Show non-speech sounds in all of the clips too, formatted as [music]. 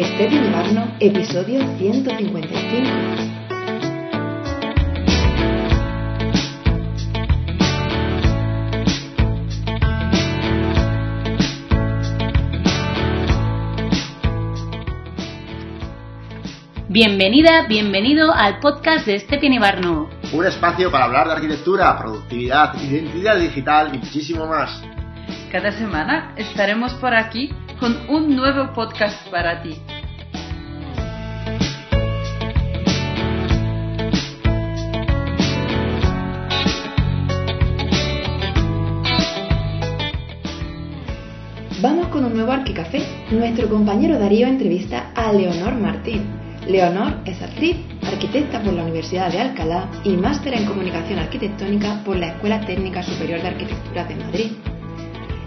Este Invierno, episodio 155. Bienvenida, bienvenido al podcast de Estepian Ibarno. Un espacio para hablar de arquitectura, productividad, identidad digital y muchísimo más. Cada semana estaremos por aquí con un nuevo podcast para ti. Vamos con un nuevo Arquicafé. Nuestro compañero Darío entrevista a Leonor Martín. Leonor es actriz, arquitecta por la Universidad de Alcalá y máster en comunicación arquitectónica por la Escuela Técnica Superior de Arquitectura de Madrid.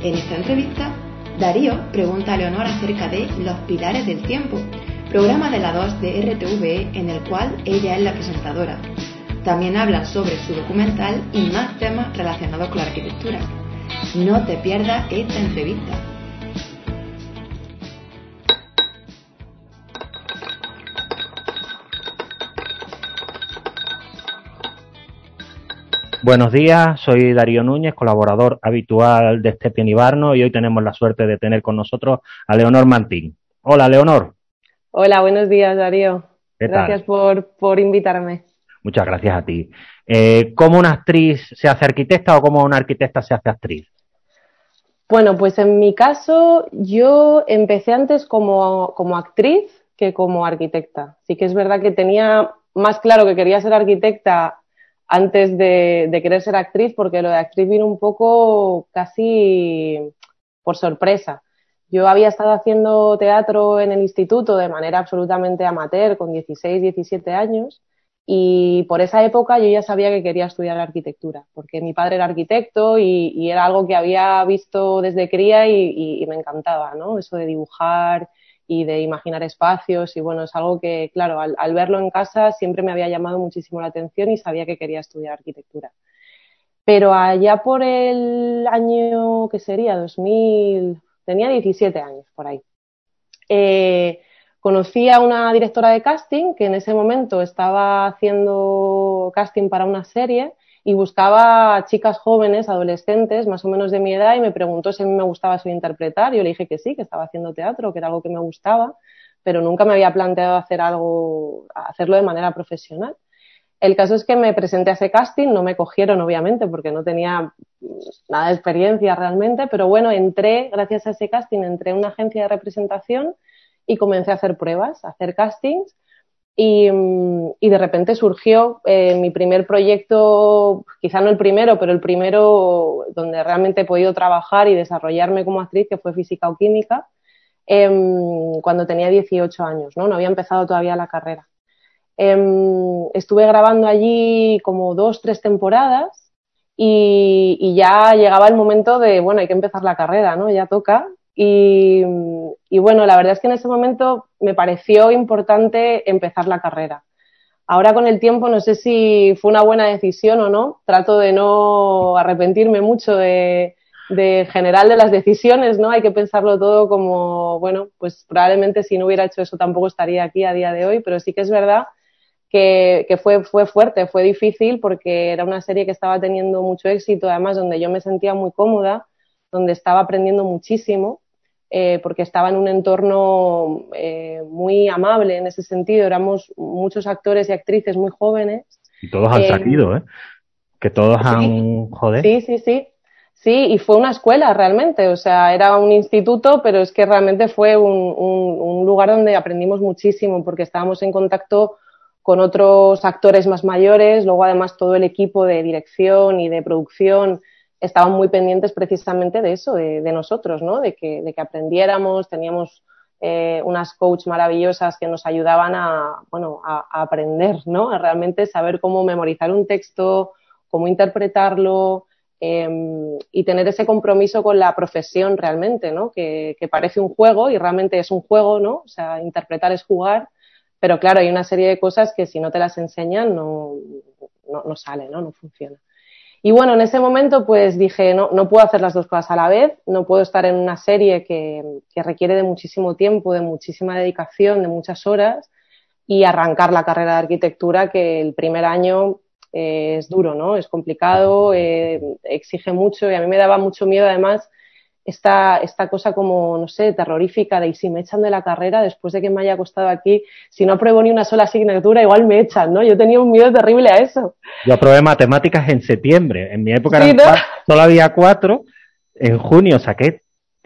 En esta entrevista, Darío pregunta a Leonor acerca de Los Pilares del Tiempo, programa de la 2 de RTVE en el cual ella es la presentadora. También habla sobre su documental y más temas relacionados con la arquitectura. No te pierdas esta entrevista. Buenos días, soy Darío Núñez, colaborador habitual de Estepian Ibarno y hoy tenemos la suerte de tener con nosotros a Leonor Martín. Hola, Leonor. Hola, buenos días, Darío. ¿Qué Gracias tal? por, por invitarme. Muchas gracias a ti. Eh, ¿Cómo una actriz se hace arquitecta o cómo una arquitecta se hace actriz? Bueno, pues en mi caso yo empecé antes como, como actriz que como arquitecta. Sí que es verdad que tenía más claro que quería ser arquitecta antes de, de querer ser actriz, porque lo de actriz vino un poco casi por sorpresa. Yo había estado haciendo teatro en el instituto de manera absolutamente amateur, con 16, 17 años, y por esa época yo ya sabía que quería estudiar arquitectura, porque mi padre era arquitecto y, y era algo que había visto desde cría y, y- y me encantaba, ¿no? Eso de dibujar y de imaginar espacios y bueno, es algo que, claro, al, verlo en casa siempre me había llamado muchísimo la atención y sabía que quería estudiar arquitectura. Pero allá por el año, ¿qué sería? 2000, tenía 17 años por ahí. Eh, conocí a una directora de casting que en ese momento estaba haciendo casting para una serie y buscaba chicas jóvenes, adolescentes, más o menos de mi edad, y me preguntó si a mí me gustaba eso interpretar. Yo le dije que sí, que estaba haciendo teatro, que era algo que me gustaba, pero nunca me había planteado hacer algo, hacerlo de manera profesional. El caso es que me presenté a ese casting, no me cogieron obviamente porque no tenía nada de experiencia realmente, pero bueno, entré, gracias a ese casting, entré en una agencia de representación y comencé a hacer pruebas, a hacer castings y, de repente surgió eh, mi primer proyecto, quizá no el primero, pero el primero donde realmente he podido trabajar y desarrollarme como actriz, que fue física o química, em, cuando tenía 18 años, ¿no? No había empezado todavía la carrera. Em, estuve grabando allí como dos, tres temporadas y, y ya llegaba el momento de, bueno, hay que empezar la carrera, ¿no? Ya toca. Y, bueno, la verdad es que en ese momento me pareció importante empezar la carrera. Ahora con el tiempo no sé si fue una buena decisión o no. Trato de no arrepentirme mucho de, de general de las decisiones, ¿no? Hay que pensarlo todo como, bueno, pues probablemente si no hubiera hecho eso tampoco estaría aquí a día de hoy, pero sí que es verdad que, que fue, fue fuerte, fue difícil porque era una serie que estaba teniendo mucho éxito, además donde yo me sentía muy cómoda, donde estaba aprendiendo muchísimo, eh, porque estaba en un entorno eh, muy amable en ese sentido, éramos muchos actores y actrices muy jóvenes. Y todos han Eh, salido, ¿eh? Que todos sí. han... Joder. Sí, sí, sí. Sí, y fue una escuela realmente, o sea, era un instituto, pero es que realmente fue un, un, un lugar donde aprendimos muchísimo porque estábamos en contacto con otros actores más mayores, luego además todo el equipo de dirección y de producción estaban muy pendientes precisamente de eso, de, de nosotros, ¿no? De que, de que aprendiéramos, teníamos eh, unas coach maravillosas que nos ayudaban a, bueno, a, a aprender, ¿no? A realmente saber cómo memorizar un texto, cómo interpretarlo, eh, y tener ese compromiso con la profesión realmente, ¿no? Que, que, parece un juego y realmente es un juego, ¿no? O sea, interpretar es jugar, pero claro, hay una serie de cosas que si no te las enseñan no, no, no sale, ¿no? No funciona. Y bueno, en ese momento pues dije, no, no puedo hacer las dos cosas a la vez, no puedo estar en una serie que, que requiere de muchísimo tiempo, de muchísima dedicación, de muchas horas y arrancar la carrera de arquitectura que el primer año eh, es duro, ¿no? Es complicado, eh, exige mucho y a mí me daba mucho miedo además esta, esta cosa como, no sé, terrorífica de y si me echan de la carrera después de que me haya costado aquí, si no apruebo ni una sola asignatura, igual me echan, ¿no? Yo tenía un miedo terrible a eso. Yo aprobé matemáticas en septiembre, en mi época solo había cuatro, en junio saqué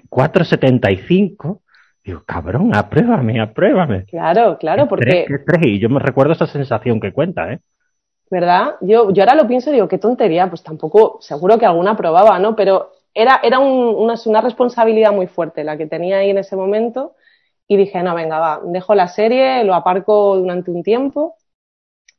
475. Digo, cabrón, apruébame, apruébame. Claro, claro, porque... y yo me recuerdo esa sensación que cuenta, ¿eh? ¿Verdad? Yo, yo ahora lo pienso y digo, qué tontería, pues tampoco, seguro que alguna aprobaba, ¿no? Pero era, era una, una, responsabilidad muy fuerte la que tenía ahí en ese momento y dije, no, venga, va, dejo la serie, lo aparco durante un tiempo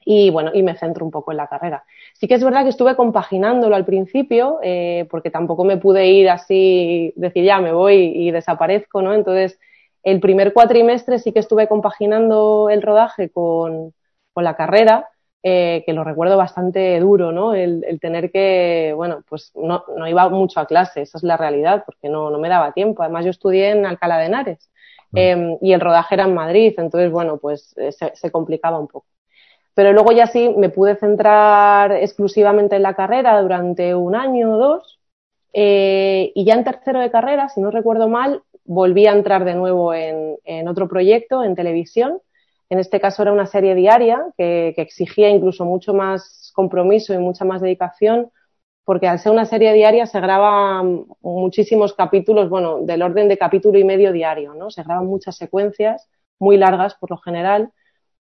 y bueno, y me centro un poco en la carrera. Sí que es verdad que estuve compaginándolo al principio, eh, porque tampoco me pude ir así, decir ya me voy y desaparezco, ¿no? Entonces, el primer cuatrimestre sí que estuve compaginando el rodaje con, con la carrera, eh, que lo recuerdo bastante duro, ¿no? El, el, tener que, bueno, pues no, no iba mucho a clase, esa es la realidad, porque no, no me daba tiempo. Además, yo estudié en Alcalá de Henares eh, y el rodaje era en Madrid, entonces, bueno, pues eh, se, se, complicaba un poco. Pero luego ya sí me pude centrar exclusivamente en la carrera durante un año o dos. Eh, y ya en tercero de carrera, si no recuerdo mal, volví a entrar de nuevo en, en otro proyecto en televisión en este caso era una serie diaria que, exigía incluso mucho más compromiso y mucha más dedicación, porque al ser una serie diaria se graban muchísimos capítulos, bueno, del orden de capítulo y medio diario, ¿no? Se graban muchas secuencias, muy largas por lo general,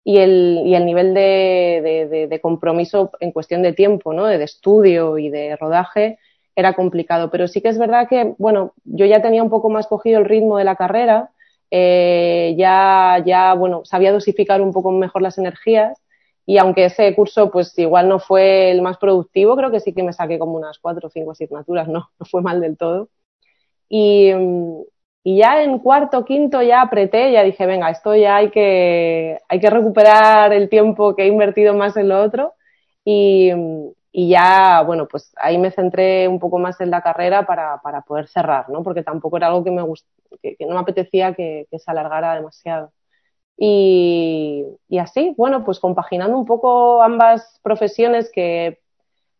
y el, nivel de, de compromiso en cuestión de tiempo, ¿no? De estudio y de rodaje era complicado. Pero sí que es verdad que, bueno, yo ya tenía un poco más cogido el ritmo de la carrera, eh, ya, ya, bueno, sabía dosificar un poco mejor las energías y aunque ese curso pues igual no fue el más productivo, creo que sí que me saqué como unas cuatro o cinco asignaturas, [laughs] no, no fue mal del todo. Y, y ya en cuarto, quinto ya apreté, ya dije, venga, esto ya hay que, hay que recuperar el tiempo que he invertido más en lo otro. Y, y ya, bueno, pues ahí me centré un poco más en la carrera para, para poder cerrar, ¿no? Porque tampoco era algo que me gust que, no me apetecía que, se alargara demasiado. Y, y, así, bueno, pues compaginando un poco ambas profesiones que,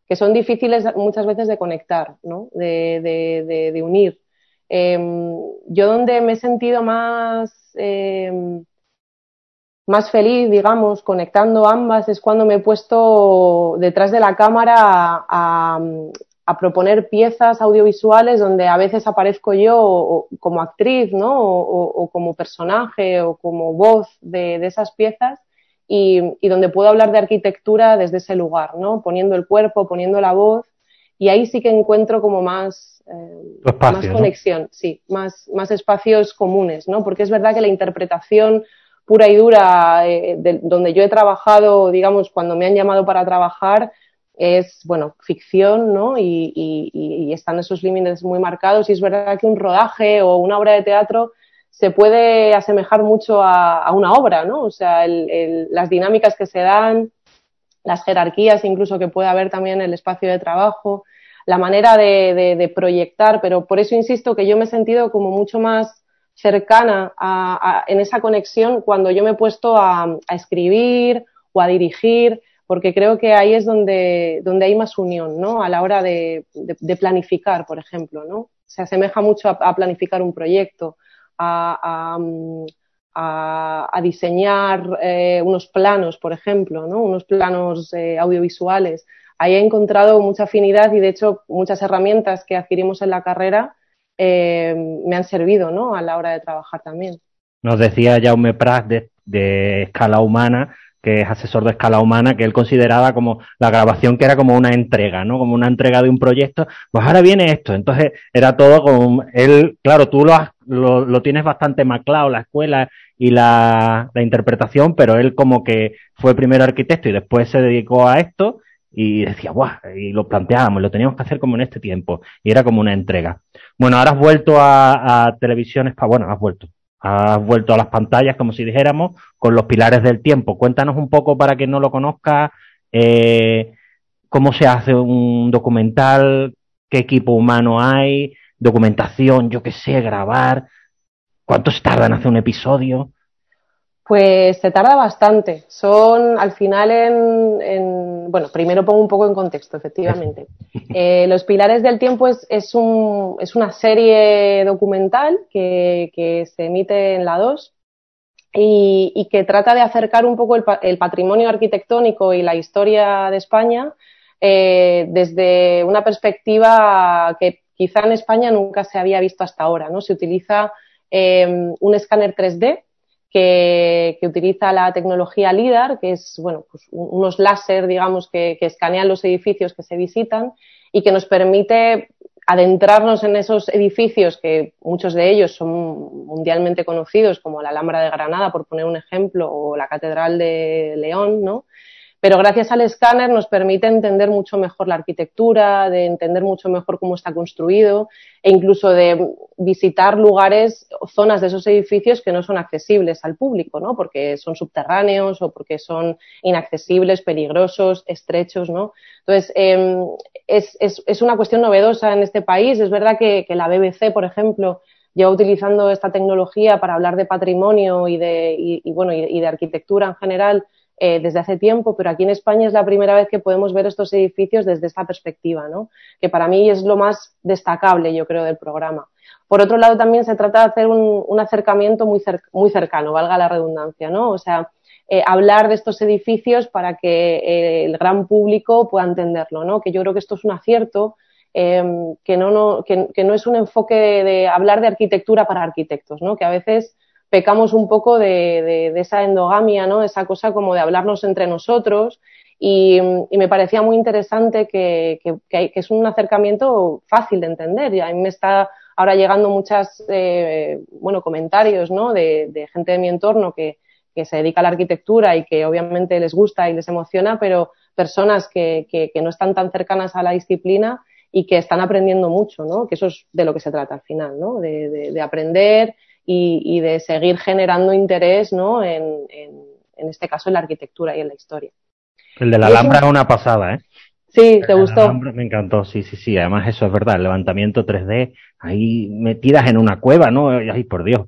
que son difíciles muchas veces de conectar, ¿no? De, de, de, de unir. Eh, yo donde me he sentido más... Eh, más feliz, digamos, conectando ambas, es cuando me he puesto detrás de la cámara a, a, a proponer piezas audiovisuales donde a veces aparezco yo o, como actriz, ¿no? O, o, como personaje o como voz de, de esas piezas y, y, donde puedo hablar de arquitectura desde ese lugar, ¿no? Poniendo el cuerpo, poniendo la voz y ahí sí que encuentro como más, eh, Espacio, más conexión, ¿no? sí, más, más espacios comunes, ¿no? Porque es verdad que la interpretación pura y dura, eh, de, donde yo he trabajado, digamos, cuando me han llamado para trabajar, es, bueno, ficción, ¿no? Y, y, y, están esos límites muy marcados y es verdad que un rodaje o una obra de teatro se puede asemejar mucho a, a una obra, ¿no? O sea, el, el, las dinámicas que se dan, las jerarquías incluso que puede haber también el espacio de trabajo, la manera de, de, de proyectar, pero por eso insisto que yo me he sentido como mucho más cercana a, a, en esa conexión cuando yo me he puesto a, a, escribir o a dirigir, porque creo que ahí es donde, donde hay más unión, ¿no? A la hora de, de, de planificar, por ejemplo, ¿no? Se asemeja mucho a, planificar un proyecto, a, diseñar eh, unos planos, por ejemplo, ¿no? Unos planos eh, audiovisuales. Ahí he encontrado mucha afinidad y, de hecho, muchas herramientas que adquirimos en la carrera eh, me han servido ¿no? a la hora de trabajar también. Nos decía Jaume Prat de, de Escala Humana, que es asesor de escala humana, que él consideraba como la grabación que era como una entrega, ¿no? Como una entrega de un proyecto. Pues ahora viene esto. Entonces era todo como él, claro, tú lo, has, lo, tienes bastante más claro, la escuela y la, la interpretación, pero él como que fue primero arquitecto y después se dedicó a esto y decía, ¡guau! Y lo planteábamos, lo teníamos que hacer como en este tiempo. Y era como una entrega. Bueno, ahora has vuelto a, a televisiones, bueno, has vuelto. Has vuelto a las pantallas, como si dijéramos, con los pilares del tiempo. Cuéntanos un poco para quien no lo conozca, eh, cómo se hace un documental, qué equipo humano hay, documentación, yo qué sé, grabar, cuánto se tarda en hacer un episodio. Pues se tarda bastante. Son al final en, bueno, primero pongo un poco en contexto, efectivamente. [laughs] Eh, Los Pilares del Tiempo es, es, un, es una serie documental que, que, se emite en la 2 y, y, que trata de acercar un poco el, el, patrimonio arquitectónico y la historia de España eh, desde una perspectiva que quizá en España nunca se había visto hasta ahora, ¿no? Se utiliza eh, un escáner 3D que, utiliza la tecnología LIDAR, que es bueno, pues unos láser, digamos, que, que, escanean los edificios que se visitan y que nos permite adentrarnos en esos edificios que muchos de ellos son mundialmente conocidos, como la Alhambra de Granada, por poner un ejemplo, o la Catedral de León, ¿no? Pero gracias al escáner nos permite entender mucho mejor la arquitectura, de entender mucho mejor cómo está construido e incluso de visitar lugares o zonas de esos edificios que no son accesibles al público, ¿no? Porque son subterráneos o porque son inaccesibles, peligrosos, estrechos, ¿no? Entonces, eh, es, es, es, una cuestión novedosa en este país. Es verdad que, que la BBC, por ejemplo, lleva utilizando esta tecnología para hablar de patrimonio y de, y, bueno, y de arquitectura en general eh, desde hace tiempo, pero aquí en España es la primera vez que podemos ver estos edificios desde esta perspectiva, ¿no? Que para mí es lo más destacable, yo creo, del programa. Por otro lado, también se trata de hacer un, acercamiento muy, muy cercano, valga la redundancia, ¿no? O sea, eh, hablar de estos edificios para que eh, el gran público pueda entenderlo, ¿no? Que yo creo que esto es un acierto, eh, que, no, no, que, que, no es un enfoque de, de, hablar de arquitectura para arquitectos, ¿no? Que a veces pecamos un poco de, de, de, esa endogamia, ¿no? Esa cosa como de hablarnos entre nosotros. Y, y me parecía muy interesante que, que, que, es un acercamiento fácil de entender. Y a mí me está ahora llegando muchas, eh, bueno, comentarios, ¿no? De, de, gente de mi entorno que, que se dedica a la arquitectura y que obviamente les gusta y les emociona, pero personas que, no están tan cercanas a la disciplina y que están aprendiendo mucho, ¿no? Que eso es de lo que se trata al final, ¿no? De, de, de aprender y, y, de seguir generando interés, ¿no? En, en, en, este caso en la arquitectura y en la historia. El de la Alhambra es una pasada, ¿eh? Sí, ¿te gustó? Alhambra me encantó, sí, sí, sí. Además eso es verdad, el levantamiento 3D, ahí metidas en una cueva, ¿no? Ay, por Dios.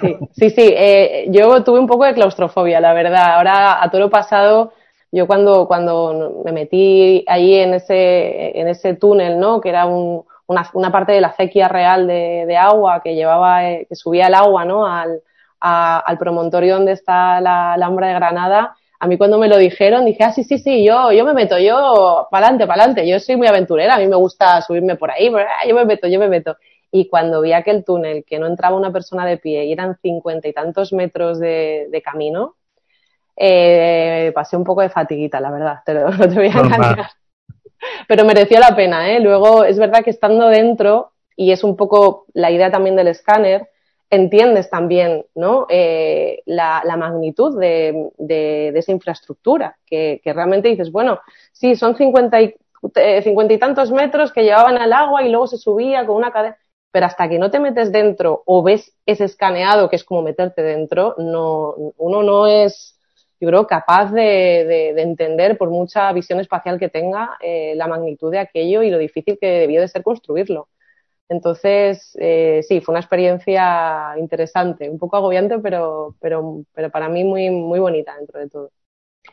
Sí, sí, sí. Eh, yo tuve un poco de claustrofobia, la verdad. Ahora, a todo lo pasado, yo cuando, cuando me metí ahí en ese, en ese túnel, ¿no? Que era un, una, una, parte de la acequia real de, de agua que llevaba, eh, que subía el agua, ¿no? Al, a, al promontorio donde está la Alhambra de Granada. A mí cuando me lo dijeron dije, ah, sí, sí, sí, yo, yo me meto, yo, pa'lante, pa'lante, yo soy muy aventurera, a mí me gusta subirme por ahí, pero, ah, yo me meto, yo me meto. Y cuando vi aquel túnel que no entraba una persona de pie y eran cincuenta y tantos metros de, de camino, eh, pasé un poco de fatiguita, la verdad, te lo, [laughs] no te voy a engañar pero mereció la pena, ¿eh? Luego, es verdad que estando dentro, y es un poco la idea también del escáner, entiendes también, ¿no? Eh, la, la, magnitud de, de, de esa infraestructura, que, que, realmente dices, bueno, sí, son cincuenta y, eh, cincuenta y tantos metros que llevaban al agua y luego se subía con una cadena, pero hasta que no te metes dentro o ves ese escaneado, que es como meterte dentro, no, uno no es yo creo, capaz de, de, de, entender, por mucha visión espacial que tenga, eh, la magnitud de aquello y lo difícil que debió de ser construirlo. Entonces, eh, sí, fue una experiencia interesante, un poco agobiante, pero, pero, pero para mí muy, muy bonita dentro de todo.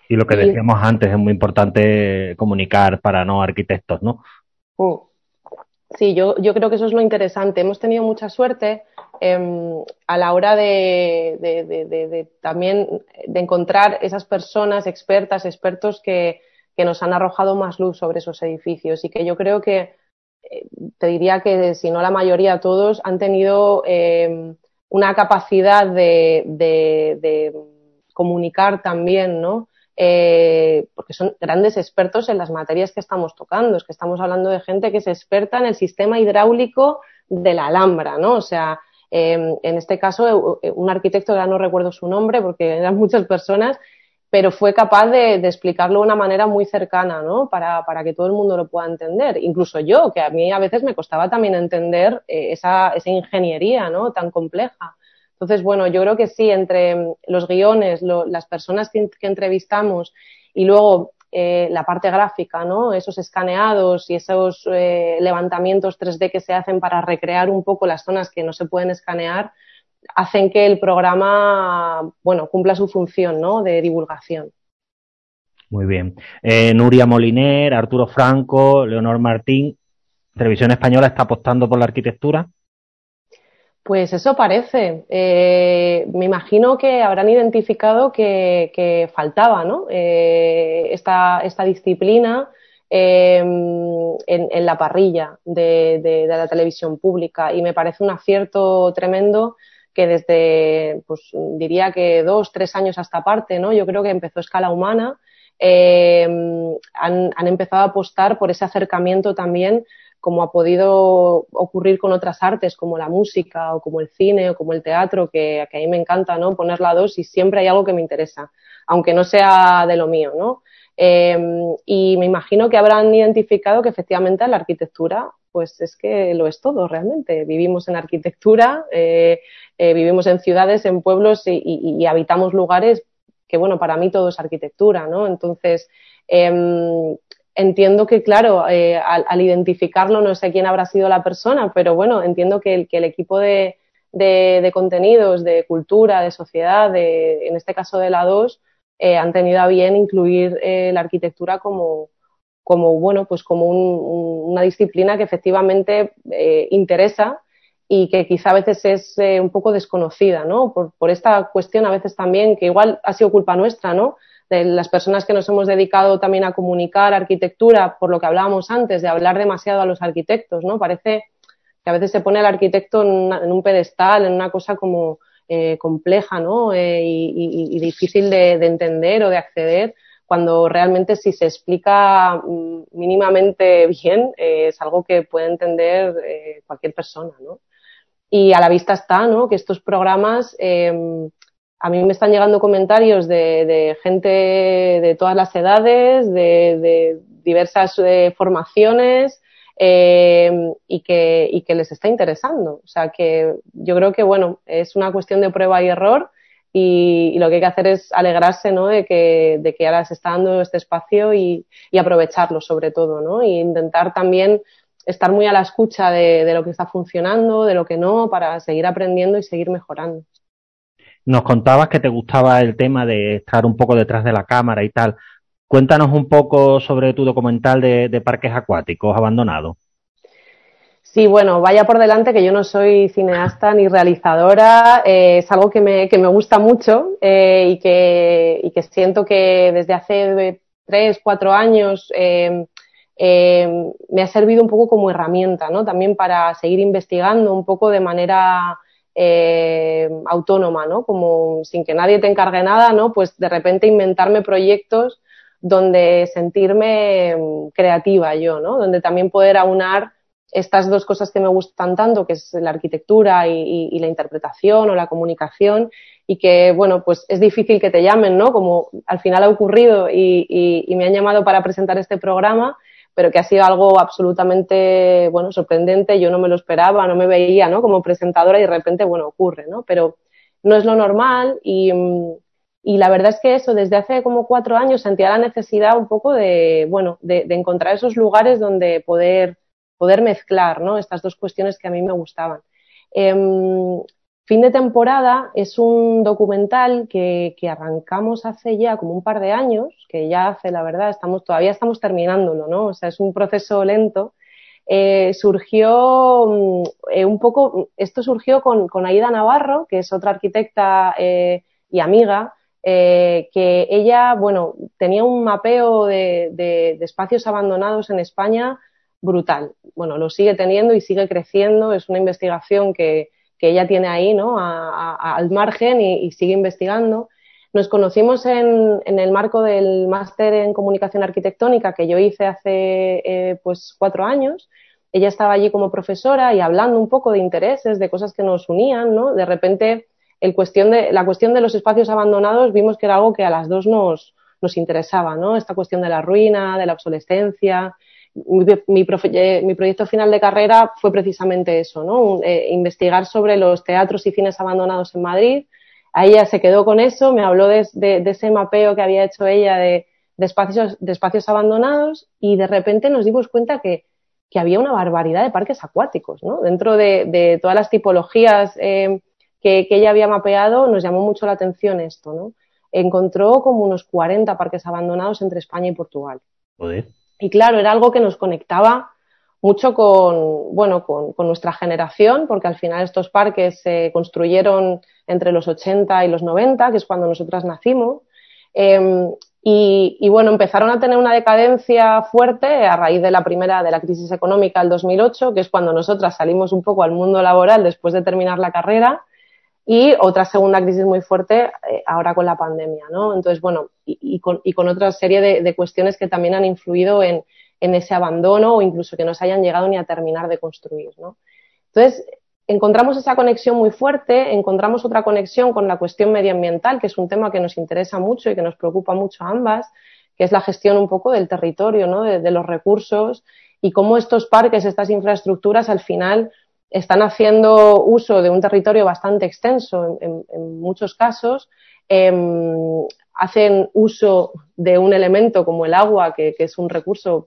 Y lo que decíamos y, antes, es muy importante comunicar para no arquitectos, ¿no? Uh, sí, yo, yo creo que eso es lo interesante. Hemos tenido mucha suerte eh, a la hora de, también de encontrar esas personas expertas, expertos que, que nos han arrojado más luz sobre esos edificios y que yo creo que eh, te diría que si no la mayoría todos han tenido eh, una capacidad de, comunicar también, ¿no? Eh, porque son grandes expertos en las materias que estamos tocando, es que estamos hablando de gente que es experta en el sistema hidráulico de la Alhambra, ¿no? O sea, eh, en este caso, un arquitecto, ya no recuerdo su nombre porque eran muchas personas, pero fue capaz de, explicarlo de una manera muy cercana, ¿no? Para, para, que todo el mundo lo pueda entender. Incluso yo, que a mí a veces me costaba también entender eh, esa, esa ingeniería, ¿no? Tan compleja. Entonces, bueno, yo creo que sí, entre los guiones, las personas que entrevistamos y luego eh, la parte gráfica, ¿no? Esos escaneados y esos eh, levantamientos 3D que se hacen para recrear un poco las zonas que no se pueden escanear, hacen que el programa, bueno, cumpla su función, ¿no? De divulgación. Muy bien. Eh, Nuria Moliner, Arturo Franco, Leonor Martín, ¿Televisión Española está apostando por la arquitectura? Pues eso parece. Eh, me imagino que habrán identificado que, faltaba ¿no? Eh, esta, esta, disciplina em, en, la parrilla de, la televisión pública y me parece un acierto tremendo que desde, pues diría que dos, tres años hasta parte, ¿no? Yo creo que empezó Escala Humana eh, han, empezado a apostar por ese acercamiento también como ha podido ocurrir con otras artes como la música o como el cine o como el teatro, que, a mí me encanta ¿no? poner la dos y siempre hay algo que me interesa, aunque no sea de lo mío. ¿no? Eh, y me imagino que habrán identificado que efectivamente la arquitectura pues es que lo es todo realmente. Vivimos en arquitectura, eh, eh, vivimos en ciudades, en pueblos y, habitamos lugares que bueno, para mí todo es arquitectura, ¿no? Entonces, eh, entiendo que, claro, eh, al, identificarlo, no sé quién habrá sido la persona, pero bueno, entiendo que el, que el equipo de, de, contenidos, de cultura, de sociedad, de, en este caso de la 2, eh, han tenido a bien incluir eh, la arquitectura como, como, bueno, pues como un, una disciplina que efectivamente interesa y que quizá a veces es un poco desconocida, ¿no? Por, por, esta cuestión a veces también, que igual ha sido culpa nuestra, ¿no? De las personas que nos hemos dedicado también a comunicar arquitectura, por lo que hablábamos antes, de hablar demasiado a los arquitectos, ¿no? Parece que a veces se pone al arquitecto en, un pedestal, en una cosa como eh, compleja, ¿no? Eh, y, y, difícil de, de entender o de acceder cuando realmente si se explica mm, mínimamente bien eh, es algo que puede entender eh, cualquier persona, ¿no? Y a la vista está, ¿no? Que estos programas, eh, a mí me están llegando comentarios de, de gente de todas las edades, de, de diversas eh, formaciones, eh, y, que, y que les está interesando. O sea que yo creo que, bueno, es una cuestión de prueba y error y, y, lo que hay que hacer es alegrarse ¿no? de, que, de que ahora se está dando este espacio y, y aprovecharlo sobre todo, ¿no? Y intentar también estar muy a la escucha de, de, lo que está funcionando, de lo que no, para seguir aprendiendo y seguir mejorando. Nos contabas que te gustaba el tema de estar un poco detrás de la cámara y tal. Cuéntanos un poco sobre tu documental de, parques acuáticos abandonados. Sí, bueno, vaya por delante que yo no soy cineasta ni realizadora, eh, es algo que me, que me gusta mucho eh, y, que, y que siento que desde hace tres, cuatro años eh, eh, me ha servido un poco como herramienta, ¿no? También para seguir investigando un poco de manera eh, autónoma, ¿no? Como sin que nadie te encargue nada, ¿no? Pues de repente inventarme proyectos donde sentirme mm, creativa yo, ¿no? Donde también poder aunar estas dos cosas que me gustan tanto, que es la arquitectura y, y, y, la interpretación o la comunicación, y que, bueno, pues es difícil que te llamen, ¿no? Como al final ha ocurrido y, y me han llamado para presentar este programa pero que ha sido algo absolutamente, bueno, sorprendente, yo no me lo esperaba, no me veía, ¿no? Como presentadora y de repente, bueno, ocurre, ¿no? Pero no es lo normal y, y la verdad es que eso, desde hace como cuatro años sentía la necesidad un poco de, bueno, de, encontrar esos lugares donde poder, poder mezclar, ¿no? Estas dos cuestiones que a mí me gustaban. Eh, Fin de temporada es un documental que, que, arrancamos hace ya como un par de años, que ya hace, la verdad, estamos, todavía estamos terminándolo, ¿no? O sea, es un proceso lento. Eh, surgió eh, un poco, esto surgió con, con, Aida Navarro, que es otra arquitecta eh, y amiga, que ella, bueno, tenía un mapeo de, de, de espacios abandonados en España brutal. Bueno, lo sigue teniendo y sigue creciendo. Es una investigación que, que ella tiene ahí, ¿no? Al margen y, sigue investigando. Nos conocimos en, el marco del máster en comunicación arquitectónica que yo hice hace eh, pues cuatro años. Ella estaba allí como profesora y hablando un poco de intereses, de cosas que nos unían, ¿no? De repente, la cuestión de los espacios abandonados vimos que era algo que a las dos nos, nos interesaba, ¿no? Esta cuestión de la ruina, de la obsolescencia, mi, mi, profe, mi, proyecto final de carrera fue precisamente eso, ¿no? Eh, investigar sobre los teatros y cines abandonados en Madrid. Ella se quedó con eso, me habló de, de, de, ese mapeo que había hecho ella de, de espacios, de espacios abandonados y de repente nos dimos cuenta que, que había una barbaridad de parques acuáticos, ¿no? Dentro de, de todas las tipologías eh, que, que, ella había mapeado, nos llamó mucho la atención esto, ¿no? Encontró como unos 40 parques abandonados entre España y Portugal. Joder. Y claro, era algo que nos conectaba mucho con, bueno, con, con, nuestra generación, porque al final estos parques se construyeron entre los 80 y los 90, que es cuando nosotras nacimos. Eh, y, y, bueno, empezaron a tener una decadencia fuerte a raíz de la primera, de la crisis económica del 2008, que es cuando nosotras salimos un poco al mundo laboral después de terminar la carrera, y otra segunda crisis muy fuerte eh, ahora con la pandemia, ¿no? Entonces, bueno, y, con, otra serie de, cuestiones que también han influido en, ese abandono o incluso que no se hayan llegado ni a terminar de construir, ¿no? Entonces, encontramos esa conexión muy fuerte, encontramos otra conexión con la cuestión medioambiental, que es un tema que nos interesa mucho y que nos preocupa mucho a ambas, que es la gestión un poco del territorio, ¿no? de, los recursos y cómo estos parques, estas infraestructuras al final están haciendo uso de un territorio bastante extenso en, muchos casos, eh, hacen uso de un elemento como el agua, que, que, es un recurso,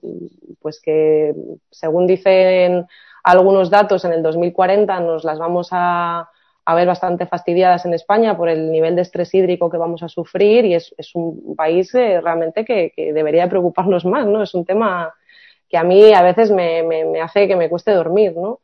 pues que según dicen algunos datos, en el 2040 nos las vamos a, a, ver bastante fastidiadas en España por el nivel de estrés hídrico que vamos a sufrir y es, es un país eh, realmente que, debería preocuparnos más, ¿no? Es un tema que a mí a veces me, me, me hace que me cueste dormir, ¿no?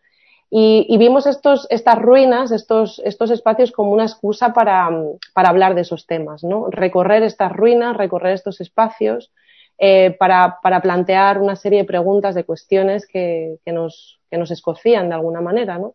Y, vimos estos, estas ruinas, estos, estos espacios como una excusa para, para hablar de esos temas, ¿no? Recorrer estas ruinas, recorrer estos espacios, eh, para, para, plantear una serie de preguntas, de cuestiones que, que, nos, que nos escocían de alguna manera, ¿no?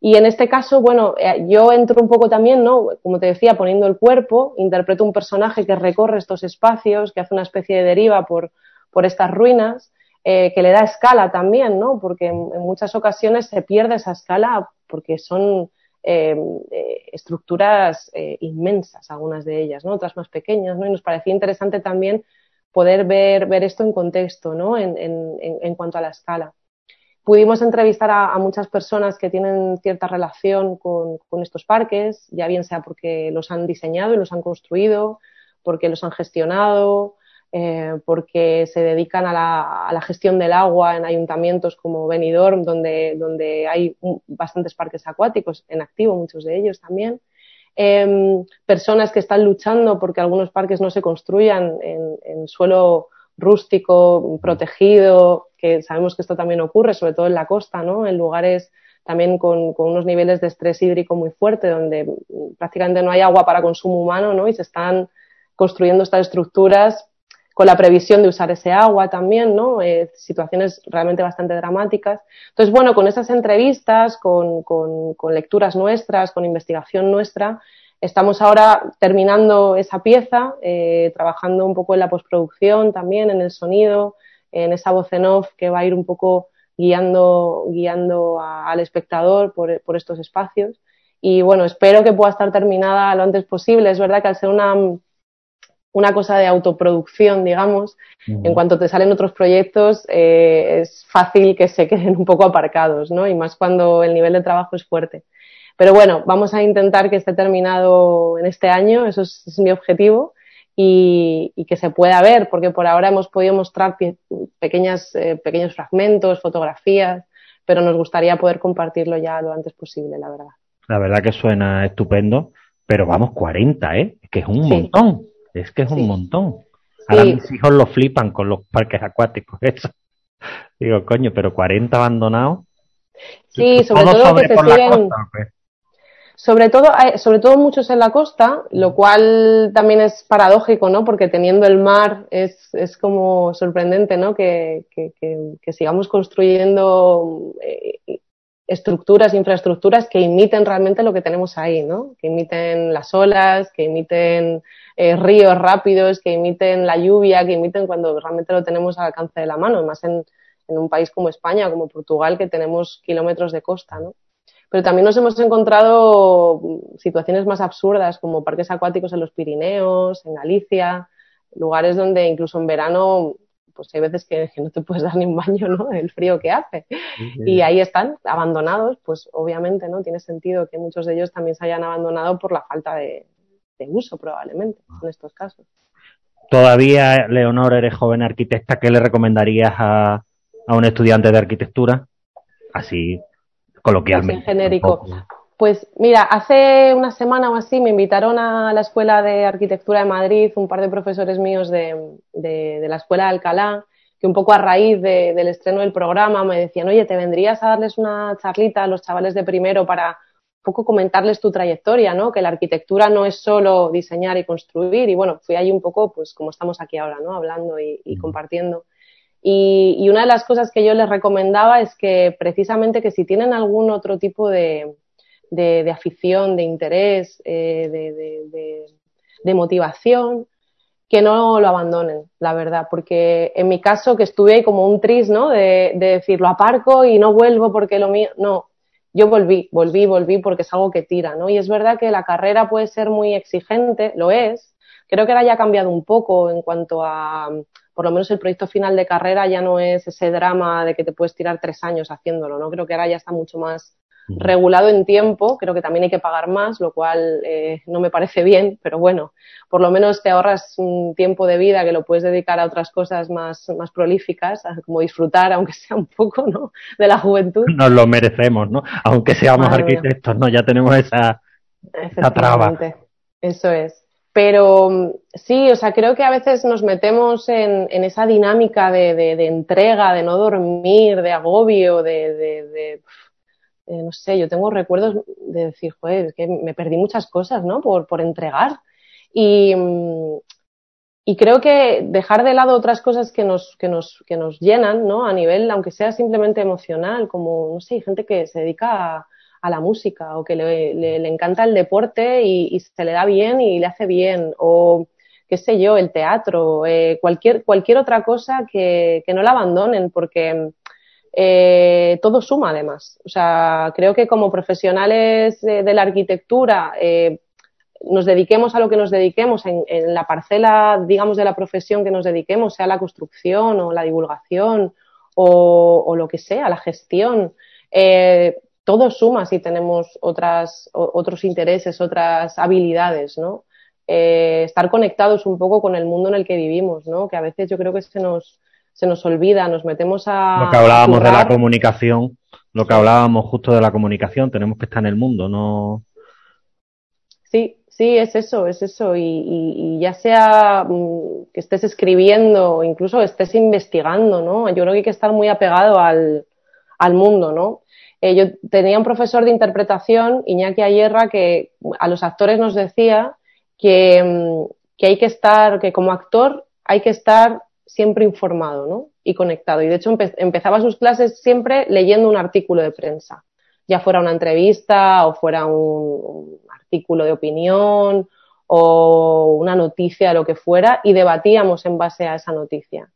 Y en este caso, bueno, eh, yo entro un poco también, ¿no? Como te decía, poniendo el cuerpo, interpreto un personaje que recorre estos espacios, que hace una especie de deriva por, por estas ruinas, eh, que le da escala también, ¿no? Porque en, muchas ocasiones se pierde esa escala porque son eh, eh, estructuras inmensas, algunas de ellas, ¿no? Otras más pequeñas, ¿no? Y nos parecía interesante también poder ver, ver esto en contexto, ¿no? En, en, en cuanto a la escala. Pudimos entrevistar a, a, muchas personas que tienen cierta relación con, con, estos parques, ya bien sea porque los han diseñado y los han construido, porque los han gestionado, eh, porque se dedican a la, gestión del agua en ayuntamientos como Benidorm, donde, donde hay bastantes parques acuáticos en activo, muchos de ellos también eh, personas que están luchando porque algunos parques no se construyan en, suelo rústico, protegido, que sabemos que esto también ocurre, sobre todo en la costa, ¿no? En lugares también con, unos niveles de estrés hídrico muy fuerte, donde prácticamente no hay agua para consumo humano, ¿no? Y se están construyendo estas estructuras con la previsión de usar ese agua también, ¿no? Eh, situaciones realmente bastante dramáticas. Entonces, bueno, con esas entrevistas, con, lecturas nuestras, con investigación nuestra, estamos ahora terminando esa pieza, eh, trabajando un poco en la postproducción también, en el sonido, en esa voz en off que va a ir un poco guiando, al espectador por estos espacios. Y bueno, espero que pueda estar terminada lo antes posible. Es verdad que al ser una una cosa de autoproducción, digamos, uh -huh. en cuanto te salen otros proyectos, eh, es fácil que se [laughs] queden un poco aparcados, ¿no? Y más cuando el nivel de trabajo es fuerte. Pero bueno, vamos a intentar que esté terminado en este año, eso es, es mi objetivo, y, y, que se pueda ver, porque por ahora hemos podido mostrar pequeñas, eh, pequeños fragmentos, fotografías, pero nos gustaría poder compartirlo ya lo antes posible, la verdad. La verdad que suena estupendo, pero vamos, 40, ¿eh? Que es un sí. montón. Es que es un montón. Ahora sí. mis hijos lo flipan con los parques acuáticos, [laughs] eso. Digo, coño, pero 40 abandonados. Sí, sobre todo, sobre que se siguen... Costa, sobre todo, eh, sobre todo muchos en la costa, lo cual también es paradójico, ¿no? Porque teniendo el mar es, es como sorprendente, ¿no? Que, que, que, que sigamos construyendo eh, estructuras, infraestructuras que imiten realmente lo que tenemos ahí, ¿no? Que imiten las olas, que imiten eh, ríos rápidos, que imiten la lluvia, que imiten cuando realmente lo tenemos al alcance de la mano, más en, en un país como España, como Portugal, que tenemos kilómetros de costa, ¿no? Pero también nos hemos encontrado situaciones más absurdas, como parques acuáticos en los Pirineos, en Galicia, lugares donde incluso en verano pues hay veces que, que, no te puedes [laughs] dar ni un baño, ¿no? El frío que hace. Y ahí están, abandonados, pues obviamente, ¿no? Tiene sentido que muchos de ellos también se hayan abandonado por la falta de, de uso, probablemente, en estos casos. todavía, Leonor, eres joven arquitecta, ¿qué le recomendarías a, a un estudiante de arquitectura? Así, coloquialmente. genérico. Pues mira, hace una semana o así me invitaron a la Escuela de Arquitectura de Madrid un par de profesores míos de, de, la Escuela de Alcalá, que un poco a raíz del estreno del programa me decían, oye, ¿te vendrías a darles una charlita a los chavales de primero para un poco comentarles tu trayectoria, ¿no? Que la arquitectura no es solo diseñar y construir. Y bueno, fui ahí un poco, pues como estamos aquí ahora, ¿no? Hablando y, y compartiendo. Y, y, una de las cosas que yo les recomendaba es que precisamente que si tienen algún otro tipo de, de, afición, de interés, eh, de, de, motivación, que no lo abandonen, la verdad, porque en mi caso que estuve ahí como un tris, ¿no? De, decir, lo aparco y no vuelvo porque lo mío, no, yo volví, volví, volví porque es algo que tira, ¿no? Y es verdad que la carrera puede ser muy exigente, lo es, creo que ahora ya ha cambiado un poco en cuanto a, por lo menos el proyecto final de carrera ya no es ese drama de que te puedes tirar tres años haciéndolo, ¿no? Creo que ahora ya está mucho más regulado en tiempo, creo que también hay que pagar más, lo cual eh, no me parece bien, pero bueno, por lo menos te ahorras un tiempo de vida que lo puedes dedicar a otras cosas más, más prolíficas, como disfrutar, aunque sea un poco, ¿no? De la juventud. Nos lo merecemos, ¿no? Aunque seamos arquitectos, ¿no? Ya tenemos esa, esa traba. Eso es. Pero sí, o sea, creo que a veces nos metemos en, en esa dinámica de, de, de, entrega, de no dormir, de agobio, de, de eh, no sé, yo tengo recuerdos de decir, joder, que me perdí muchas cosas, ¿no? Por, por entregar. Y, mm, y creo que dejar de lado otras cosas que nos, que nos, que nos llenan, ¿no? A nivel, aunque sea simplemente emocional, como, no sé, hay gente que se dedica a, la música o que le, le, encanta el deporte y, y, se le da bien y le hace bien, o qué sé yo, el teatro, eh, cualquier, cualquier otra cosa que, que no la abandonen, porque eh, todo suma además. O sea, creo que como profesionales de, la arquitectura, eh, nos dediquemos a lo que nos dediquemos en, la parcela, digamos, de la profesión que nos dediquemos, sea la construcción o la divulgación o, lo que sea, la gestión, eh, todo suma si tenemos otras, otros intereses, otras habilidades, ¿no? Estar conectados un poco con el mundo en el que vivimos, ¿no? Que a veces yo creo que se nos, se nos olvida, nos metemos a... Lo que hablábamos de la comunicación, lo que hablábamos justo de la comunicación, tenemos que estar en el mundo, ¿no? Sí, sí, es eso, es eso. Y, y, y ya sea mm, que estés escribiendo, incluso estés investigando, ¿no? Yo creo que hay que estar muy apegado al, al mundo, ¿no? Eh, yo tenía un profesor de interpretación, Iñaki Ayerra, que a los actores nos decía que, mm, que hay que estar, que como actor hay que estar siempre informado ¿no? y conectado. Y de hecho empe empezaba sus clases siempre leyendo un artículo de prensa, ya fuera una entrevista o fuera un, un artículo de opinión o una noticia, lo que fuera, y debatíamos en base a esa noticia.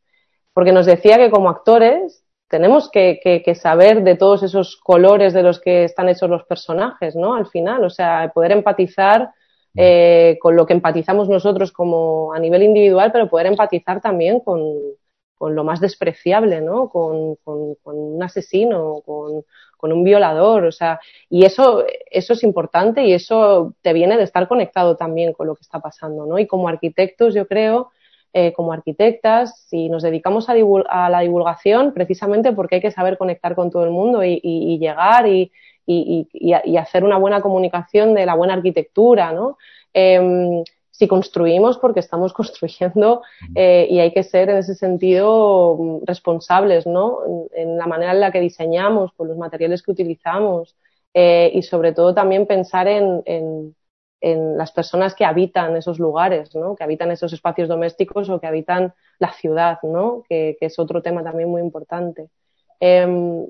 Porque nos decía que como actores tenemos que, que, que, saber de todos esos colores de los que están hechos los personajes, ¿no? Al final, o sea, poder empatizar eh, con lo que empatizamos nosotros como a nivel individual, pero poder empatizar también con, con lo más despreciable, ¿no? Con, con, con un asesino, con, con, un violador, o sea, y eso, eso es importante y eso te viene de estar conectado también con lo que está pasando, ¿no? Y como arquitectos, yo creo, eh, como arquitectas, si nos dedicamos a, a, la divulgación, precisamente porque hay que saber conectar con todo el mundo y, y, y llegar y, y, y, y, hacer una buena comunicación de la buena arquitectura, ¿no? Eh, si construimos porque estamos [laughs] construyendo eh, y hay que ser en ese sentido responsables, ¿no? En la manera en la que diseñamos, con los materiales que utilizamos eh, y sobre todo también pensar en, en, en, las personas que habitan esos lugares, ¿no? Que habitan esos espacios domésticos o que habitan la ciudad, ¿no? Que, que es otro tema también muy importante. Eh,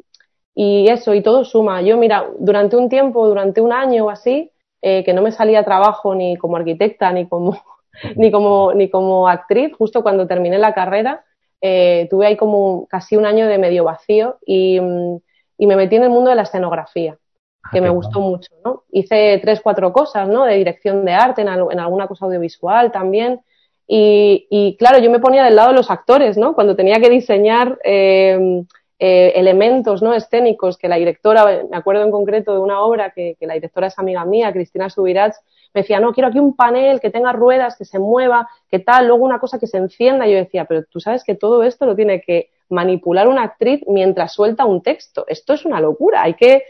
y eso, y todo suma. Yo, mira, durante un tiempo, durante un año o así, eh, que no me salía trabajo ni como arquitecta, ni como, [laughs] ni como, ni como actriz, justo cuando terminé la carrera, eh, tuve ahí como casi un año de medio vacío y, mm, y me metí en el mundo de la escenografía, ah, que me gustó mucho, ¿no? Hice tres, cuatro cosas, ¿no? De dirección de arte, en, en alguna cosa audiovisual también. Y, y, claro, yo me ponía del lado de los actores, ¿no? Cuando tenía que diseñar eh, eh, elementos ¿no? escénicos que la directora, me acuerdo en concreto de una obra que, que la directora es amiga mía, Cristina Subirats, me decía, no, quiero aquí un panel que tenga ruedas, que se mueva, que tal, luego una cosa que se encienda. Y yo decía, pero tú sabes que todo esto lo tiene que manipular una actriz mientras suelta un texto. Esto es una locura, hay que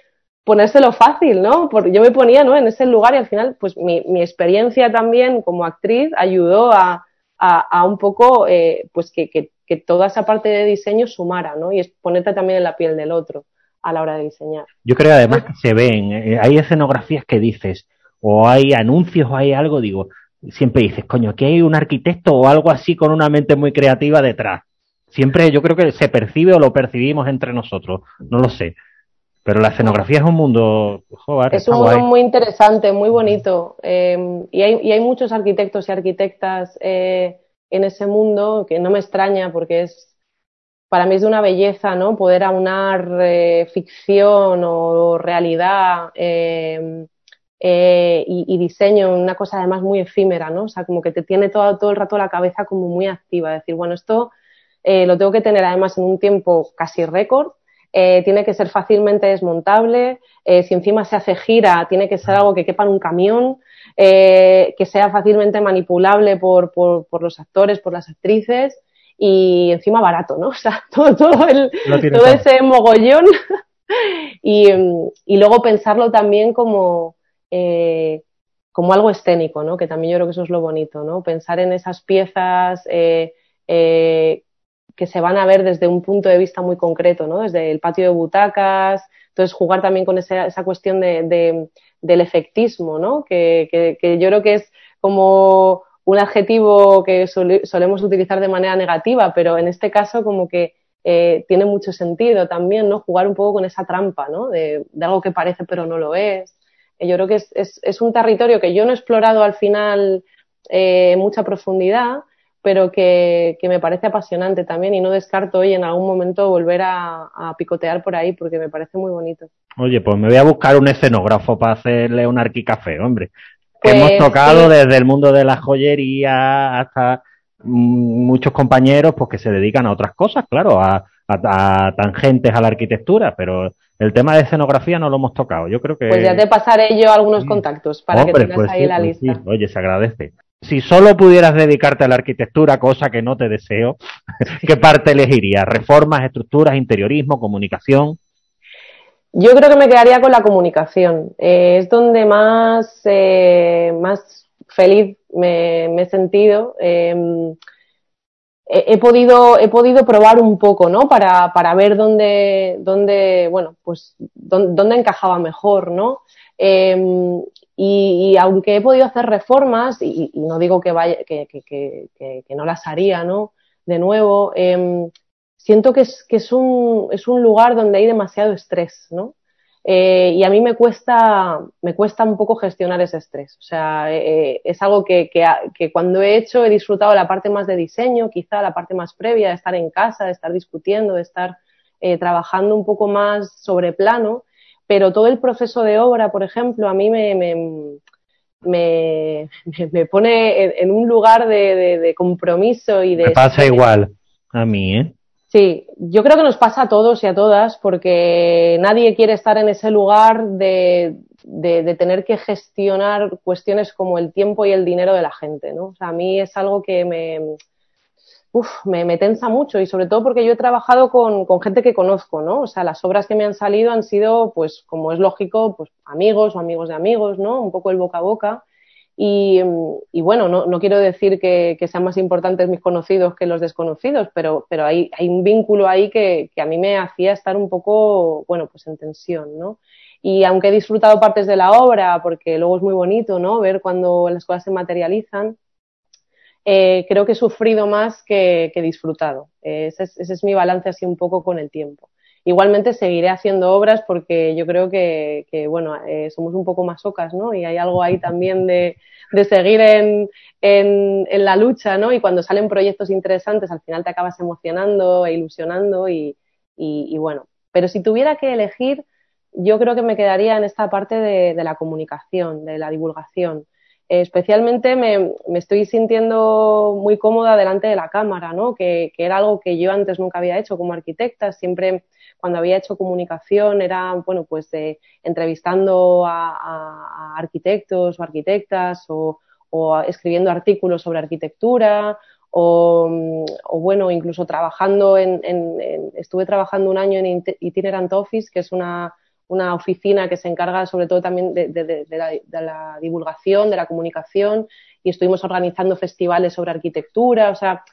ponérselo fácil, ¿no? Porque yo me ponía, ¿no? En ese lugar y al final, pues mi, mi experiencia también como actriz ayudó a, a, a un poco, eh, pues que, que, que, toda esa parte de diseño sumara, ¿no? Y es ponerte también en la piel del otro a la hora de diseñar. Yo creo además que se ven, eh, hay escenografías que dices, o hay anuncios o hay algo, digo, siempre dices, coño, aquí hay un arquitecto o algo así con una mente muy creativa detrás. Siempre yo creo que se percibe o lo percibimos entre nosotros, no lo sé. Pero la escenografía es un mundo, joder, es un mundo muy interesante, muy bonito. Eh, y, hay, y, hay, muchos arquitectos y arquitectas eh, en ese mundo que no me extraña porque es, para mí es de una belleza, ¿no? Poder aunar eh, ficción o realidad eh, eh, y, y, diseño, una cosa además muy efímera, ¿no? O sea, como que te tiene todo, todo el rato la cabeza como muy activa, decir, bueno, esto eh, lo tengo que tener además en un tiempo casi récord, eh, tiene que ser fácilmente desmontable, eh, si encima se hace gira, tiene que ser algo que quepa en un camión, eh, que sea fácilmente manipulable por, por, por, los actores, por las actrices y encima barato, ¿no? [laughs] O sea, todo, todo, el, todo ese mogollón [laughs] y, y luego pensarlo también como eh, como algo escénico, ¿no? Que también yo creo que eso es lo bonito, ¿no? Pensar en esas piezas eh, que se van a ver desde un punto de vista muy concreto, ¿no? Desde el patio de butacas, entonces jugar también con esa, esa cuestión de, de, del efectismo, ¿no? Que, que, que, yo creo que es como un adjetivo que sole, solemos utilizar de manera negativa, pero en este caso como que eh, tiene mucho sentido también, ¿no? Jugar un poco con esa trampa, ¿no? De, de algo que parece pero no lo es. Yo creo que es, es, es un territorio que yo no he explorado al final eh, mucha profundidad, pero que, que, me parece apasionante también y no descarto hoy en algún momento volver a, a, picotear por ahí porque me parece muy bonito. Oye, pues me voy a buscar un escenógrafo para hacerle un arquicafé, hombre. Pues, hemos tocado sí. desde el mundo de la joyería hasta muchos compañeros pues que se dedican a otras cosas, claro, a, a, a tangentes a la arquitectura, pero el tema de escenografía no lo hemos tocado. Yo creo que. Pues ya te pasaré yo algunos sí. contactos para Hombre, que tengas pues ahí sí, la pues lista. Sí. Oye, se agradece. Si solo pudieras dedicarte a la arquitectura, cosa que no te deseo, [laughs] ¿qué parte elegirías? ¿Reformas, estructuras, interiorismo, comunicación? Yo creo que me quedaría con la comunicación. Eh, es donde más, eh, más feliz me, me he sentido. Eh, he, podido, he podido probar un poco, ¿no? Para, para ver dónde, dónde, bueno, pues, dónde, dónde encajaba mejor, ¿no? Eh, y, y, aunque he podido hacer reformas, y, y no digo que, vaya, que, que, que, no las haría, ¿no? De nuevo, eh, siento que es, que es un, es un lugar donde hay demasiado estrés, ¿no? Eh, y a mí me cuesta, me cuesta un poco gestionar ese estrés. O sea, eh, es algo que, que, que, cuando he hecho he disfrutado la parte más de diseño, quizá la parte más previa, de estar en casa, de estar discutiendo, de estar eh, trabajando un poco más sobre plano, pero todo el proceso de obra, por ejemplo, a mí me, me, me, [laughs] me pone en, en, un lugar de, de, de compromiso y de... Me pasa igual a mí, ¿eh? Sí, yo creo que nos pasa a todos y a todas porque nadie quiere estar en ese lugar de, de, de, tener que gestionar cuestiones como el tiempo y el dinero de la gente, ¿no? O sea, a mí es algo que me, uf, me, tensa mucho y sobre todo porque yo he trabajado con, con, gente que conozco, ¿no? O sea, las obras que me han salido han sido, pues, como es lógico, pues amigos o amigos de amigos, ¿no? Un poco el boca a boca. Y, y, bueno, no, no quiero decir que, que, sean más importantes mis conocidos que los desconocidos, pero, pero hay, hay un vínculo ahí que, que, a mí me hacía estar un poco, bueno, pues en tensión, ¿no? Y aunque he disfrutado partes de la obra, porque luego es muy bonito, ¿no? Ver cuando las cosas se materializan, eh, creo que he sufrido más que, disfrutado. Ese, es, ese es mi balance así un poco con el tiempo. Igualmente seguiré haciendo obras porque yo creo que, que bueno, eh, somos un poco masocas, ¿no? Y hay algo ahí también de, seguir en, la lucha, ¿no? Y cuando salen proyectos interesantes, al final te acabas emocionando e ilusionando y, bueno. Pero si tuviera que elegir, yo creo que me quedaría en esta parte de la comunicación, de la divulgación. Especialmente me, me, estoy sintiendo muy cómoda delante de la cámara, ¿no? Que, que, era algo que yo antes nunca había hecho como arquitecta, siempre cuando había hecho comunicación era, bueno, pues eh, entrevistando a, arquitectos o arquitectas o, escribiendo artículos sobre arquitectura o, o bueno, incluso trabajando en, en, en, estuve trabajando un año en Itinerant Office, que es una una oficina que se encarga sobre todo también de, de, de, la, de, la, divulgación, de la comunicación, y estuvimos organizando festivales sobre arquitectura. O sea,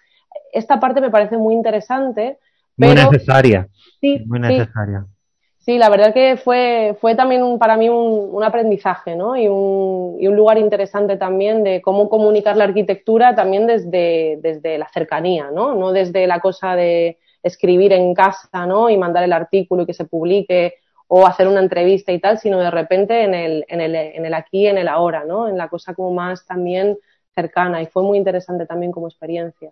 esta parte me parece muy interesante. Muy necesaria. Sí, muy necesaria. Sí, la verdad que fue, fue también un, para mí un, un aprendizaje, ¿no? Y un, y un, lugar interesante también de cómo comunicar la arquitectura también desde, desde la cercanía, ¿no? No desde la cosa de escribir en casa, ¿no? Y mandar el artículo y que se publique o hacer una entrevista y tal, sino de repente en el, en el, en el aquí, en el ahora, ¿no? En la cosa como más también cercana y fue muy interesante también como experiencia.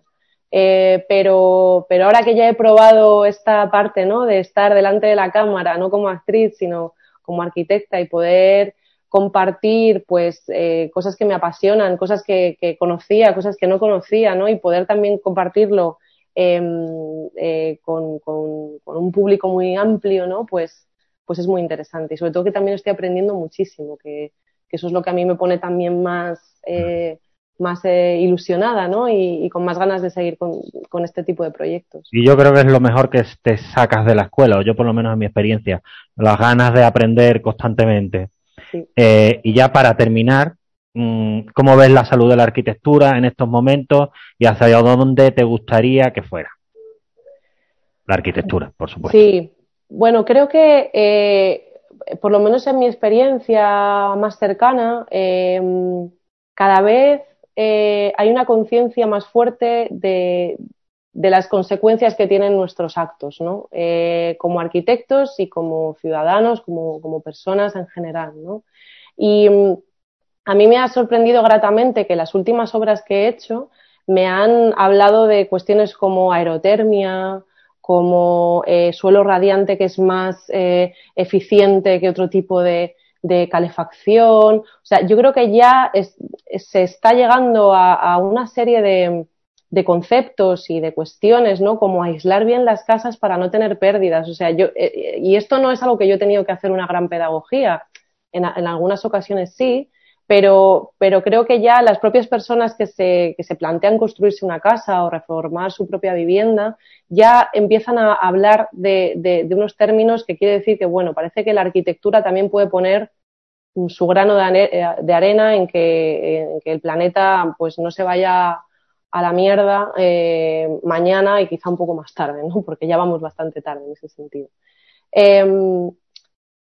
Eh, pero, pero ahora que ya he probado esta parte, ¿no? De estar delante de la cámara, no como actriz, sino como arquitecta y poder compartir, pues, eh, cosas que me apasionan, cosas que, que, conocía, cosas que no conocía, ¿no? Y poder también compartirlo eh, eh, con, con, con, un público muy amplio, ¿no? Pues, pues es muy interesante. Y sobre todo que también estoy aprendiendo muchísimo, que, que eso es lo que a mí me pone también más, eh, más eh, ilusionada, ¿no? Y, y, con más ganas de seguir con, con, este tipo de proyectos. Y yo creo que es lo mejor que te sacas de la escuela, o yo por lo menos en mi experiencia, las ganas de aprender constantemente. Sí. Eh, y ya para terminar, mm, ¿cómo ves la salud de la arquitectura en estos momentos y hacia dónde te gustaría que fuera? La arquitectura, por supuesto. Sí, bueno, creo que, eh, por lo menos en mi experiencia más cercana, eh, cada vez eh, hay una conciencia más fuerte de, las consecuencias que tienen nuestros actos, ¿no? Eh, como arquitectos y como ciudadanos, como, como personas en general, ¿no? Y a mí me ha sorprendido gratamente que las últimas obras que he hecho me han hablado de cuestiones como aerotermia, como eh, suelo radiante que es más eh, eficiente que otro tipo de, calefacción. O sea, yo creo que ya se está llegando a, una serie de, conceptos y de cuestiones, ¿no? Como aislar bien las casas para no tener pérdidas. O sea, yo, eh, y esto no es algo que yo he tenido que hacer una gran pedagogía. En, en algunas ocasiones sí, pero, pero creo que ya las propias personas que se, que se plantean construirse una casa o reformar su propia vivienda ya empiezan a hablar de, de, unos términos que quiere decir que, bueno, parece que la arquitectura también puede poner su grano de, de arena en que, el planeta pues no se vaya a la mierda eh, mañana y quizá un poco más tarde, ¿no? Porque ya vamos bastante tarde en ese sentido. Eh,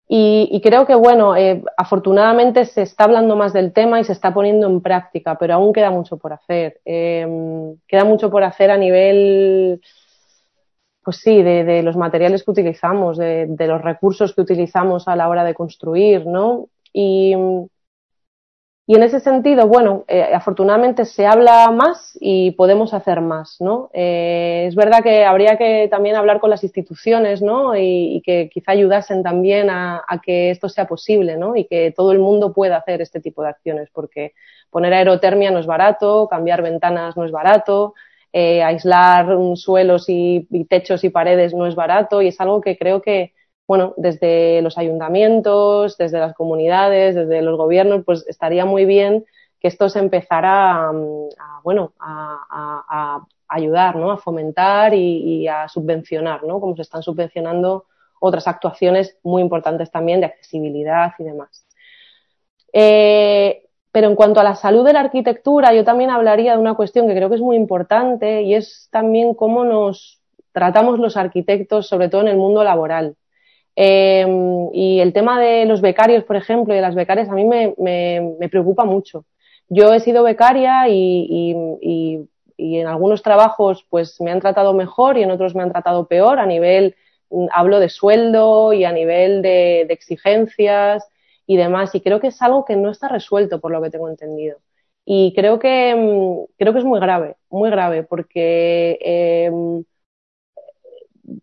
y, y, creo que, bueno, eh, afortunadamente se está hablando más del tema y se está poniendo en práctica, pero aún queda mucho por hacer. Eh, queda mucho por hacer a nivel, pues sí, de, de los materiales que utilizamos, de, de, los recursos que utilizamos a la hora de construir, ¿no? Y, y en ese sentido, bueno, eh, afortunadamente se habla más y podemos hacer más, ¿no? Eh, es verdad que habría que también hablar con las instituciones, ¿no? Y, y que quizá ayudasen también a, a, que esto sea posible, ¿no? Y que todo el mundo pueda hacer este tipo de acciones, porque poner aerotermia no es barato, cambiar ventanas no es barato, eh, aislar suelos y, y techos y paredes no es barato y es algo que creo que bueno, desde los ayuntamientos, desde las comunidades, desde los gobiernos, pues estaría muy bien que esto se empezara a, a bueno, a, ayudar, ¿no? A fomentar y, y, a subvencionar, ¿no? Como se están subvencionando otras actuaciones muy importantes también de accesibilidad y demás. Eh, pero en cuanto a la salud de la arquitectura, yo también hablaría de una cuestión que creo que es muy importante y es también cómo nos tratamos los arquitectos, sobre todo en el mundo laboral. Eh, y el tema de los becarios, por ejemplo, y de las becarias, a mí me, me, me preocupa mucho. Yo he sido becaria y, y, y, en algunos trabajos pues me han tratado mejor y en otros me han tratado peor a nivel, hablo de sueldo y a nivel de, exigencias y demás. Y creo que es algo que no está resuelto por lo que tengo entendido. Y creo que, creo que es muy grave, muy grave, porque eh,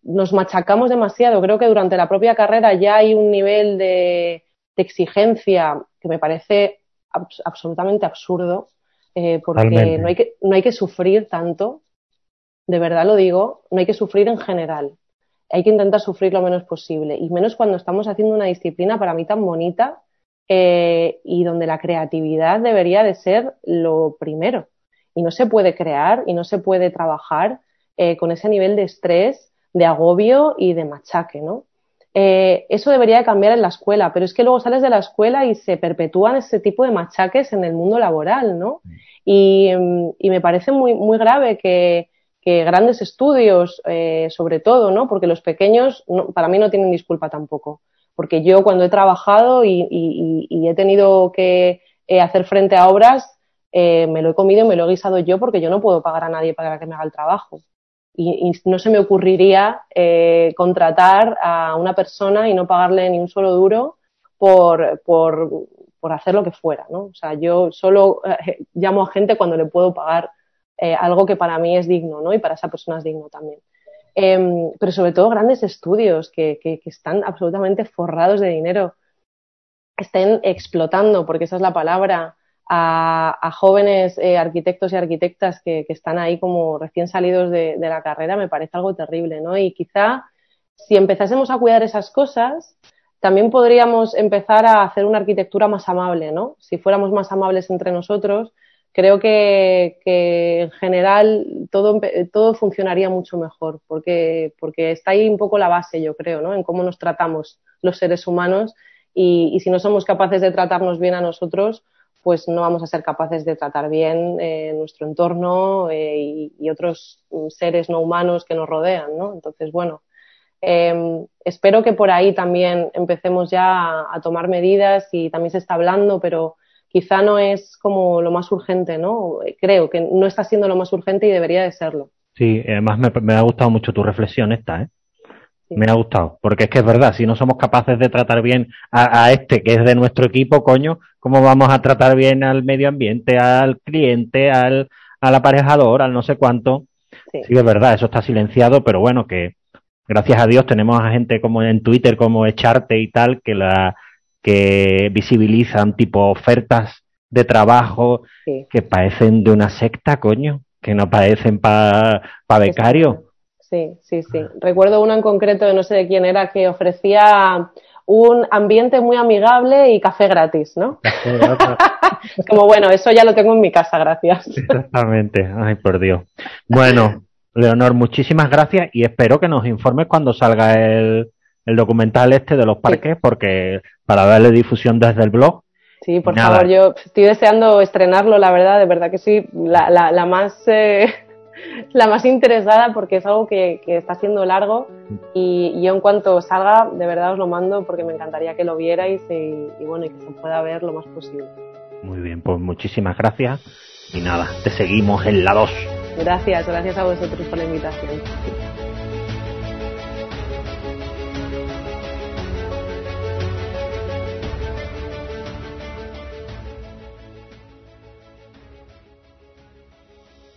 nos machacamos demasiado. Creo que durante la propia carrera ya hay un nivel de, de exigencia que me parece absolutamente absurdo, eh, porque no hay, que, no hay que sufrir tanto, de verdad lo digo, no hay que sufrir en general. Hay que intentar sufrir lo menos posible, y menos cuando estamos haciendo una disciplina para mí tan bonita eh, y donde la creatividad debería de ser lo primero. Y no se puede crear y no se puede trabajar eh, con ese nivel de estrés, de agobio y de machaque, ¿no? Eh, eso debería de cambiar en la escuela, pero es que luego sales de la escuela y se perpetúan ese tipo de machaques en el mundo laboral, ¿no? Y, me parece muy, muy grave que, grandes estudios, eh, sobre todo, ¿no? Porque los pequeños, para mí no tienen disculpa tampoco. Porque yo cuando he trabajado y, he tenido que eh, hacer frente a obras, me lo he comido y me lo he guisado yo porque yo no puedo pagar a nadie para que me haga el trabajo y, no se me ocurriría eh, contratar a una persona y no pagarle ni un solo duro por, por, por hacer lo que fuera, ¿no? O sea, yo solo eh, llamo a gente cuando le puedo pagar eh, algo que para mí es digno, ¿no? Y para esa persona es digno también. Em, pero sobre todo grandes estudios que, que, que están absolutamente forrados de dinero, estén explotando, porque esa es la palabra, a, jóvenes eh, arquitectos y arquitectas que, están ahí como recién salidos de, la carrera me parece algo terrible, ¿no? Y quizá si empezásemos a cuidar esas cosas, también podríamos empezar a hacer una arquitectura más amable, ¿no? Si fuéramos más amables entre nosotros, creo que, en general todo, todo funcionaría mucho mejor, porque, porque está ahí un poco la base, yo creo, ¿no? En cómo nos tratamos los seres humanos y si no somos capaces de tratarnos bien a nosotros, pues no vamos a ser capaces de tratar bien eh, nuestro entorno eh, y, otros seres no humanos que nos rodean, ¿no? Entonces, bueno, em, espero que por ahí también empecemos ya a, tomar medidas y también se está hablando, pero quizá no es como lo más urgente, ¿no? Creo que no está siendo lo más urgente y debería de serlo. Sí, además me, me ha gustado mucho tu reflexión esta, ¿eh? Me ha gustado, porque es que es verdad, si no somos capaces de tratar bien a, este que es de nuestro equipo, coño, ¿cómo vamos a tratar bien al medio ambiente, al cliente, al, al aparejador, al no sé cuánto? Sí. es verdad, eso está silenciado, pero bueno, que gracias a Dios tenemos a gente como en Twitter, como Echarte y tal, que la que visibilizan tipo ofertas de trabajo que parecen de una secta, coño, que no parecen para pa becario. Sí, sí, sí. Recuerdo uno en concreto, no sé de quién era, que ofrecía un ambiente muy amigable y café gratis, ¿no? [laughs] Como bueno, eso ya lo tengo en mi casa, gracias. Exactamente, ay por Dios. Bueno, Leonor, muchísimas gracias y espero que nos informes cuando salga el, el documental este de los parques, porque para darle difusión desde el blog. Sí, por favor, yo estoy deseando estrenarlo, la verdad, de verdad que sí, la, la, la más eh, [laughs] la más interesada porque es algo que, está siendo largo y, yo en cuanto salga, de verdad os lo mando porque me encantaría que lo vierais y, bueno, y que se pueda ver lo más posible. Muy bien, pues muchísimas gracias y nada, te seguimos en la 2. Gracias, gracias a vosotros por la invitación.